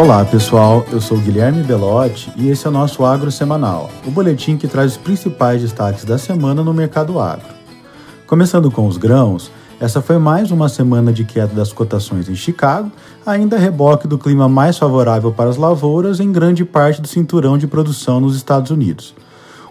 Olá pessoal, eu sou Guilherme Belotti e esse é o nosso Agro Semanal, o boletim que traz os principais destaques da semana no mercado agro. Começando com os grãos, essa foi mais uma semana de queda das cotações em Chicago, ainda reboque do clima mais favorável para as lavouras em grande parte do cinturão de produção nos Estados Unidos.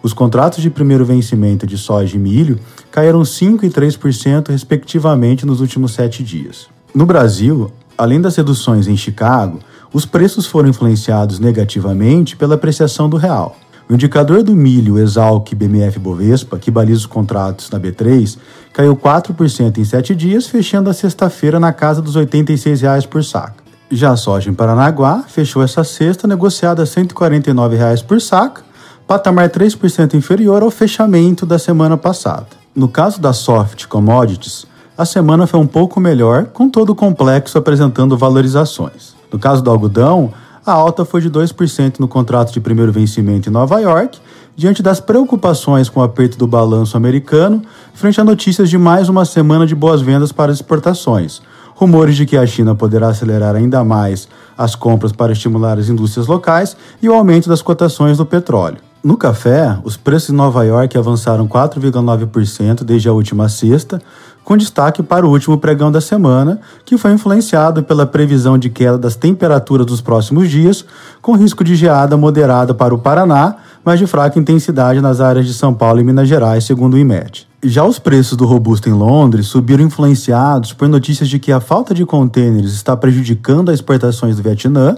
Os contratos de primeiro vencimento de soja e milho caíram 5% e 3%, respectivamente, nos últimos sete dias. No Brasil, além das reduções em Chicago, os preços foram influenciados negativamente pela apreciação do real. O indicador do milho Exalc BMF Bovespa, que baliza os contratos na B3, caiu 4% em 7 dias, fechando a sexta-feira na casa dos 86 reais por saca. Já a soja em Paranaguá fechou essa sexta negociada a 149 reais por saca, patamar 3% inferior ao fechamento da semana passada. No caso da soft commodities, a semana foi um pouco melhor, com todo o complexo apresentando valorizações. No caso do algodão, a alta foi de 2% no contrato de primeiro vencimento em Nova York, diante das preocupações com o aperto do balanço americano, frente a notícias de mais uma semana de boas vendas para exportações, rumores de que a China poderá acelerar ainda mais as compras para estimular as indústrias locais e o aumento das cotações do petróleo. No café, os preços em Nova York avançaram 4,9% desde a última sexta, com destaque para o último pregão da semana, que foi influenciado pela previsão de queda das temperaturas dos próximos dias, com risco de geada moderada para o Paraná, mas de fraca intensidade nas áreas de São Paulo e Minas Gerais, segundo o IMET. Já os preços do robusto em Londres subiram influenciados por notícias de que a falta de contêineres está prejudicando as exportações do Vietnã,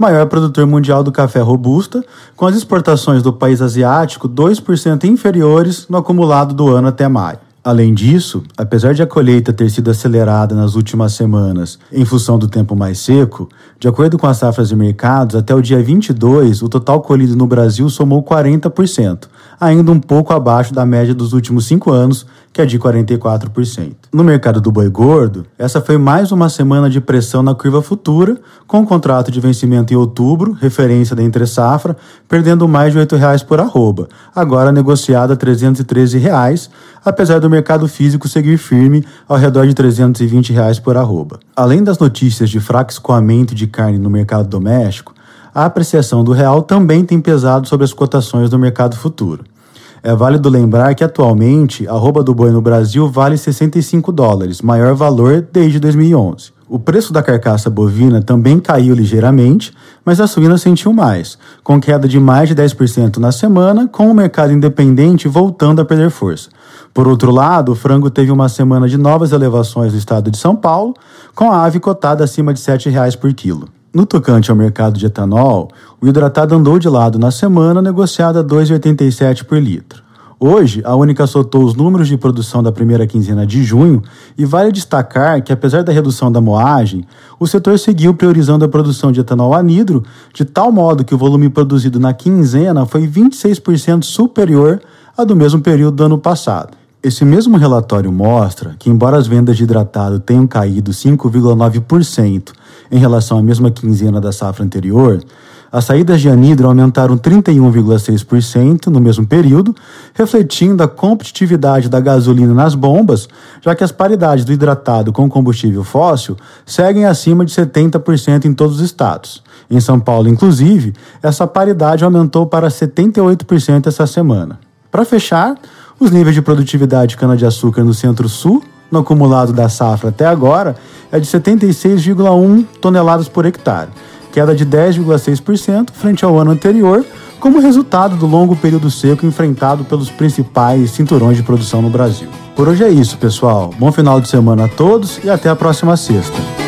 maior produtor mundial do café robusta, com as exportações do país asiático 2% inferiores no acumulado do ano até maio. Além disso, apesar de a colheita ter sido acelerada nas últimas semanas em função do tempo mais seco, de acordo com as safras de mercados, até o dia 22, o total colhido no Brasil somou 40%, ainda um pouco abaixo da média dos últimos cinco anos, que é de 44%. No mercado do boi gordo, essa foi mais uma semana de pressão na curva futura, com o contrato de vencimento em outubro, referência da entre-safra, perdendo mais de R$ 8,00 por arroba, agora negociada a 313 reais, apesar do mercado físico seguir firme ao redor de 320 reais por arroba. Além das notícias de fraco escoamento de carne no mercado doméstico, a apreciação do real também tem pesado sobre as cotações do mercado futuro. É válido lembrar que atualmente a arroba do boi no Brasil vale 65 dólares, maior valor desde 2011. O preço da carcaça bovina também caiu ligeiramente, mas a suína sentiu mais, com queda de mais de 10% na semana, com o mercado independente voltando a perder força. Por outro lado, o frango teve uma semana de novas elevações no estado de São Paulo, com a ave cotada acima de R$ 7,00 por quilo. No tocante ao mercado de etanol, o hidratado andou de lado na semana, negociado a 2,87 por litro. Hoje, a Única soltou os números de produção da primeira quinzena de junho e vale destacar que, apesar da redução da moagem, o setor seguiu priorizando a produção de etanol anidro, de tal modo que o volume produzido na quinzena foi 26% superior ao do mesmo período do ano passado. Esse mesmo relatório mostra que, embora as vendas de hidratado tenham caído 5,9% em relação à mesma quinzena da safra anterior, as saídas de anidro aumentaram 31,6% no mesmo período, refletindo a competitividade da gasolina nas bombas, já que as paridades do hidratado com combustível fóssil seguem acima de 70% em todos os estados. Em São Paulo, inclusive, essa paridade aumentou para 78% essa semana. Para fechar, os níveis de produtividade de cana-de-açúcar no Centro-Sul, no acumulado da safra até agora, é de 76,1 toneladas por hectare, queda de 10,6% frente ao ano anterior, como resultado do longo período seco enfrentado pelos principais cinturões de produção no Brasil. Por hoje é isso, pessoal. Bom final de semana a todos e até a próxima sexta.